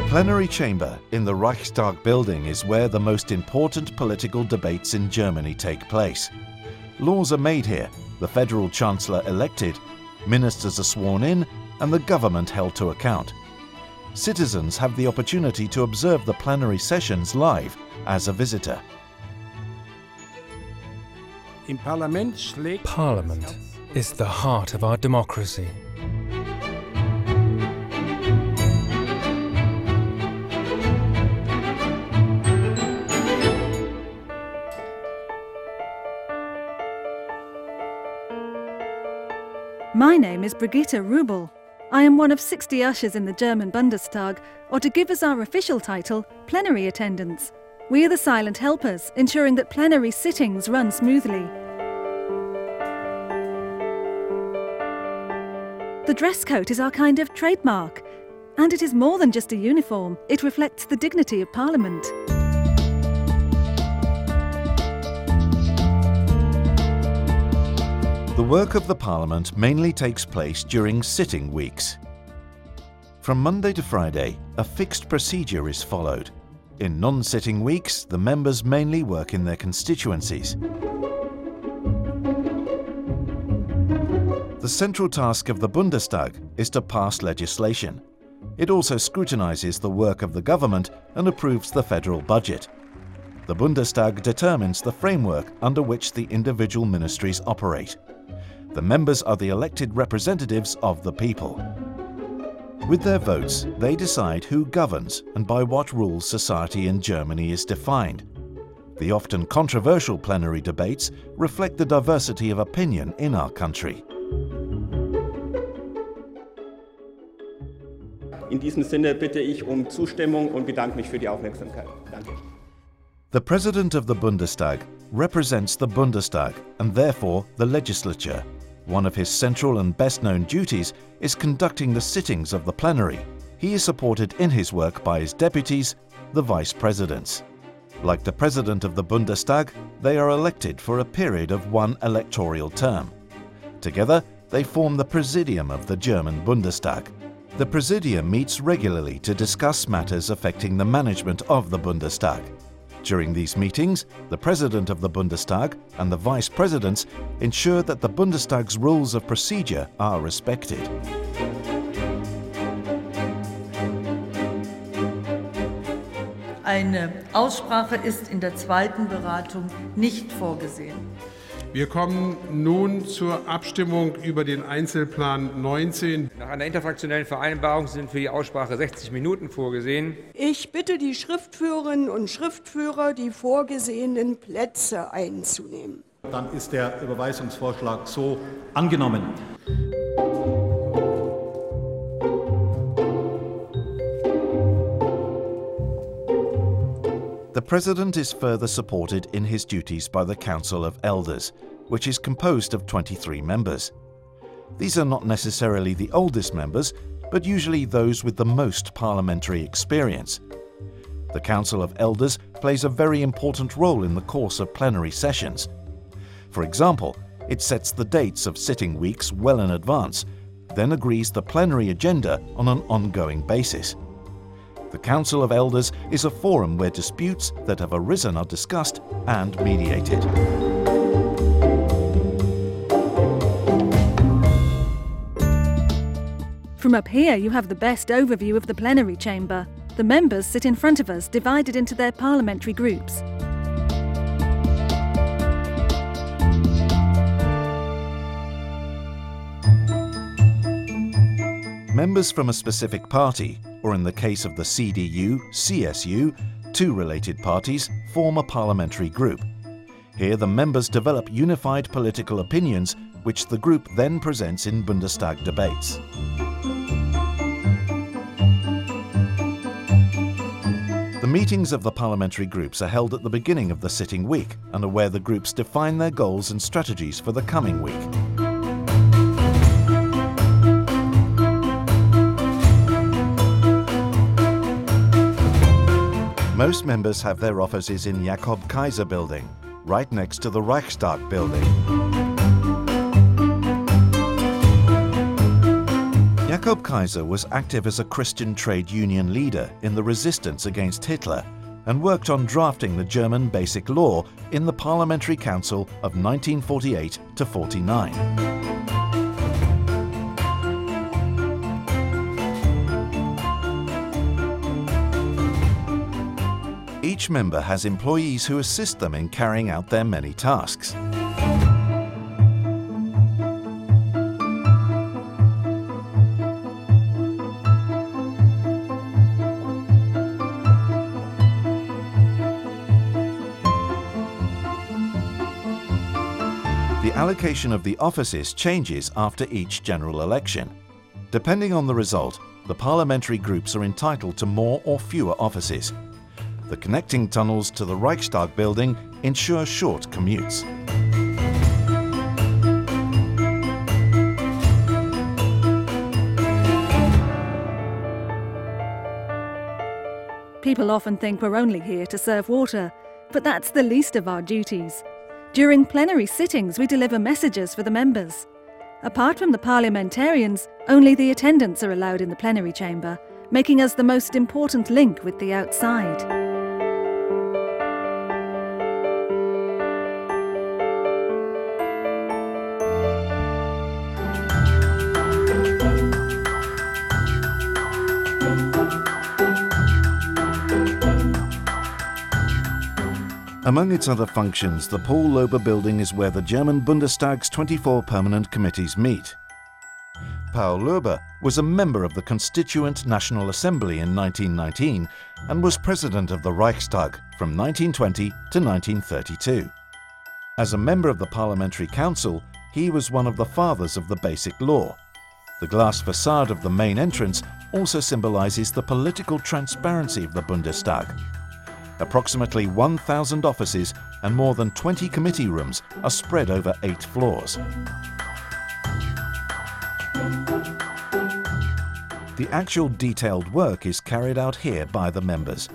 plenary chamber in the Reichstag building is where the most important political debates in Germany take place. Laws are made here, the federal chancellor elected, ministers are sworn in, and the government held to account. Citizens have the opportunity to observe the plenary sessions live as a visitor. Parliament is the heart of our democracy. My name is Brigitte Rubel. I am one of 60 ushers in the German Bundestag, or to give us our official title, plenary attendants. We are the silent helpers, ensuring that plenary sittings run smoothly. The dress coat is our kind of trademark, and it is more than just a uniform, it reflects the dignity of Parliament. The work of the Parliament mainly takes place during sitting weeks. From Monday to Friday, a fixed procedure is followed. In non-sitting weeks, the members mainly work in their constituencies. The central task of the Bundestag is to pass legislation. It also scrutinizes the work of the government and approves the federal budget. The Bundestag determines the framework under which the individual ministries operate. The members are the elected representatives of the people. With their votes, they decide who governs and by what rules society in Germany is defined. The often controversial plenary debates reflect the diversity of opinion in our country. In diesem Sinne bitte ich um Zustimmung und bedanke mich für die Aufmerksamkeit. Danke. The President of the Bundestag represents the Bundestag and therefore the legislature. One of his central and best known duties is conducting the sittings of the plenary. He is supported in his work by his deputies, the vice presidents. Like the president of the Bundestag, they are elected for a period of one electoral term. Together, they form the Presidium of the German Bundestag. The Presidium meets regularly to discuss matters affecting the management of the Bundestag. During these meetings, the President of the Bundestag and the Vice Presidents ensure that the Bundestag's rules of procedure are respected. Eine Aussprache ist in der zweiten Beratung nicht vorgesehen. Wir kommen nun zur Abstimmung über den Einzelplan 19. Nach einer interfraktionellen Vereinbarung sind für die Aussprache 60 Minuten vorgesehen. Ich bitte die Schriftführerinnen und Schriftführer, die vorgesehenen Plätze einzunehmen. Dann ist der Überweisungsvorschlag so angenommen. The President is further supported in his duties by the Council of Elders, which is composed of 23 members. These are not necessarily the oldest members, but usually those with the most parliamentary experience. The Council of Elders plays a very important role in the course of plenary sessions. For example, it sets the dates of sitting weeks well in advance, then agrees the plenary agenda on an ongoing basis. The Council of Elders is a forum where disputes that have arisen are discussed and mediated. From up here, you have the best overview of the plenary chamber. The members sit in front of us, divided into their parliamentary groups. Members from a specific party, or in the case of the CDU, CSU, two related parties, form a parliamentary group. Here the members develop unified political opinions which the group then presents in Bundestag debates. The meetings of the parliamentary groups are held at the beginning of the sitting week and are where the groups define their goals and strategies for the coming week. Most members have their offices in Jakob Kaiser building, right next to the Reichstag building. Jakob Kaiser was active as a Christian trade union leader in the resistance against Hitler and worked on drafting the German Basic Law in the Parliamentary Council of 1948 to 49. Each member has employees who assist them in carrying out their many tasks. The allocation of the offices changes after each general election. Depending on the result, the parliamentary groups are entitled to more or fewer offices. The connecting tunnels to the Reichstag building ensure short commutes. People often think we're only here to serve water, but that's the least of our duties. During plenary sittings, we deliver messages for the members. Apart from the parliamentarians, only the attendants are allowed in the plenary chamber, making us the most important link with the outside. Among its other functions, the Paul Löbe building is where the German Bundestag's 24 permanent committees meet. Paul Löbe was a member of the Constituent National Assembly in 1919 and was president of the Reichstag from 1920 to 1932. As a member of the Parliamentary Council, he was one of the fathers of the Basic Law. The glass facade of the main entrance also symbolizes the political transparency of the Bundestag. Approximately 1,000 offices and more than 20 committee rooms are spread over eight floors. The actual detailed work is carried out here by the members.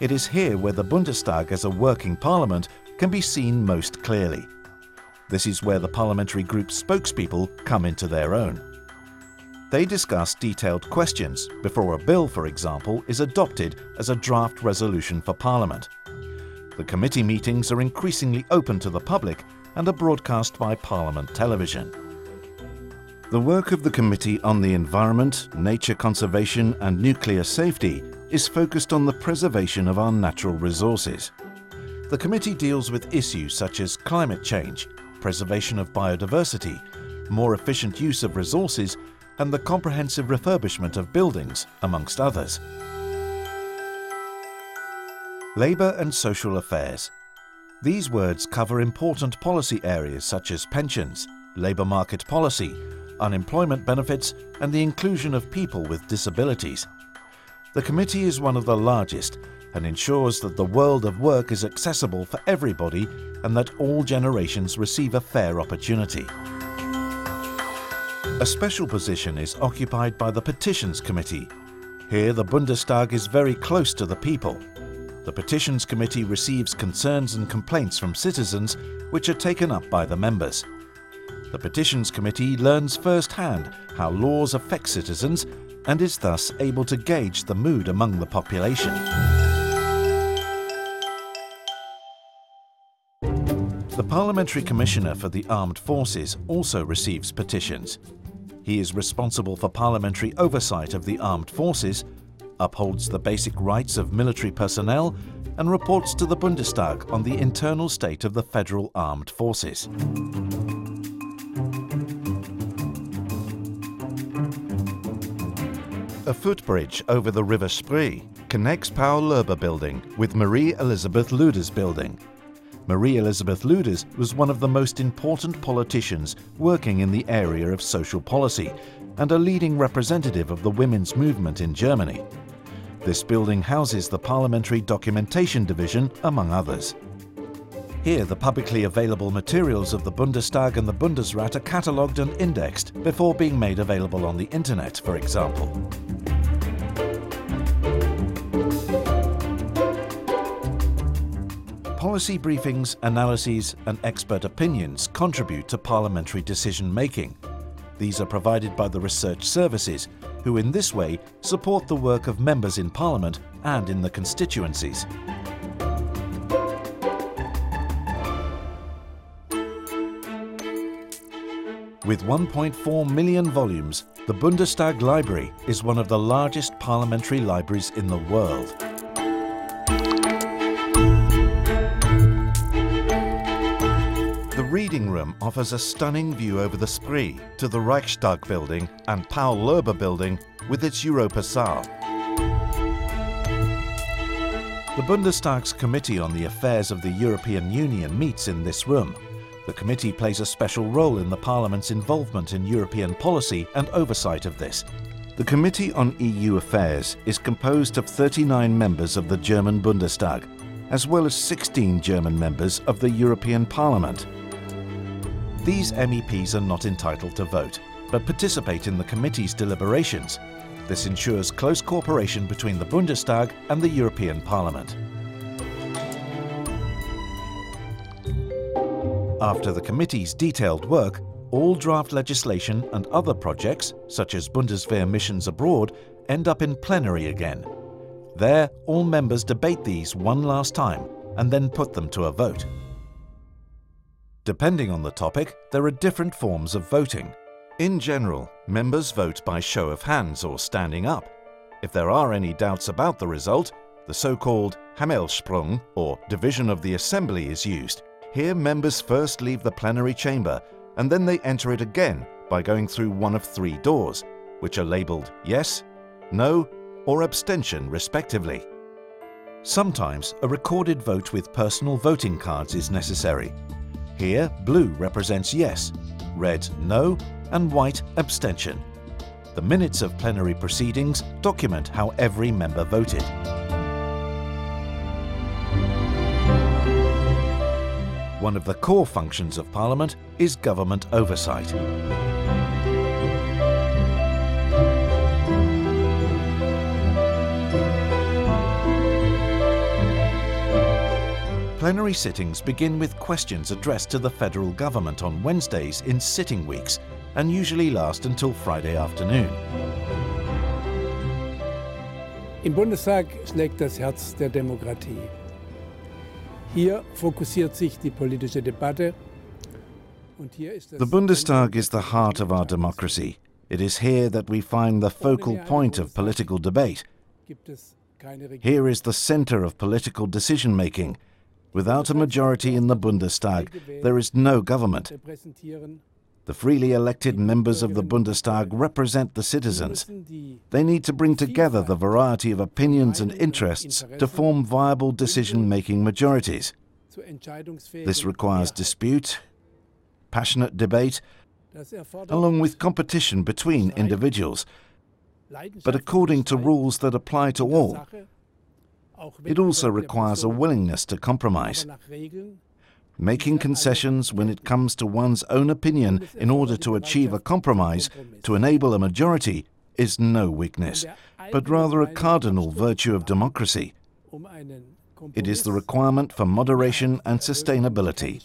It is here where the Bundestag as a working parliament can be seen most clearly. This is where the parliamentary group spokespeople come into their own. They discuss detailed questions before a bill, for example, is adopted as a draft resolution for Parliament. The committee meetings are increasingly open to the public and are broadcast by Parliament television. The work of the Committee on the Environment, Nature Conservation and Nuclear Safety is focused on the preservation of our natural resources. The committee deals with issues such as climate change, preservation of biodiversity, more efficient use of resources and the comprehensive refurbishment of buildings, amongst others. Labour and social affairs. These words cover important policy areas such as pensions, labour market policy, unemployment benefits and the inclusion of people with disabilities. The committee is one of the largest and ensures that the world of work is accessible for everybody and that all generations receive a fair opportunity. A special position is occupied by the Petitions Committee. Here the Bundestag is very close to the people. The Petitions Committee receives concerns and complaints from citizens which are taken up by the members. The Petitions Committee learns firsthand how laws affect citizens and is thus able to gauge the mood among the population. The Parliamentary Commissioner for the Armed Forces also receives petitions. He is responsible for parliamentary oversight of the armed forces, upholds the basic rights of military personnel, and reports to the Bundestag on the internal state of the federal armed forces. A footbridge over the River Spree connects Paul Löbe building with Marie Elizabeth Luders building Marie Elizabeth Luders was one of the most important politicians working in the area of social policy and a leading representative of the women's movement in Germany. This building houses the Parliamentary Documentation Division, among others. Here, the publicly available materials of the Bundestag and the Bundesrat are catalogued and indexed before being made available on the internet, for example. Policy briefings, analyses and expert opinions contribute to parliamentary decision-making. These are provided by the research services who in this way support the work of members in Parliament and in the constituencies. With 1.4 million volumes, the Bundestag Library is one of the largest parliamentary libraries in the world. Room offers a stunning view over the Spree to the Reichstag building and Paul Löbe building with its Europa Saal. The Bundestag's Committee on the Affairs of the European Union meets in this room. The committee plays a special role in the Parliament's involvement in European policy and oversight of this. The Committee on EU Affairs is composed of 39 members of the German Bundestag, as well as 16 German members of the European Parliament. These MEPs are not entitled to vote, but participate in the committee's deliberations. This ensures close cooperation between the Bundestag and the European Parliament. After the committee's detailed work, all draft legislation and other projects, such as Bundeswehr missions abroad, end up in plenary again. There, all members debate these one last time and then put them to a vote. Depending on the topic, there are different forms of voting. In general, members vote by show of hands or standing up. If there are any doubts about the result, the so-called Hammelsprung, or division of the assembly, is used. Here members first leave the plenary chamber and then they enter it again by going through one of three doors, which are labelled yes, no or abstention respectively. Sometimes a recorded vote with personal voting cards is necessary, here, blue represents yes, red no, and white abstention. The minutes of plenary proceedings document how every member voted. One of the core functions of Parliament is government oversight. Plenary sittings begin with questions addressed to the federal government on Wednesdays in sitting weeks and usually last until Friday afternoon. Im Bundestag schlägt das Herz der Demokratie. Hier fokussiert sich die politische Debatte The Bundestag is the heart of our democracy. It is here that we find the focal point of political debate. Here is the center of political decision making Without a majority in the Bundestag, there is no government. The freely elected members of the Bundestag represent the citizens. They need to bring together the variety of opinions and interests to form viable decision-making majorities. This requires dispute, passionate debate, along with competition between individuals, but according to rules that apply to all. It also requires a willingness to compromise. Making concessions when it comes to one's own opinion in order to achieve a compromise to enable a majority is no weakness, but rather a cardinal virtue of democracy. It is the requirement for moderation and sustainability.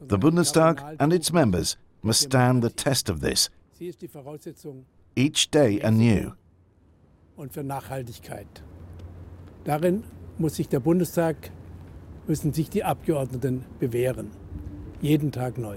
The Bundestag and its members must stand the test of this, each day anew. Darin muss sich der Bundestag, müssen sich die Abgeordneten bewähren. Jeden Tag neu.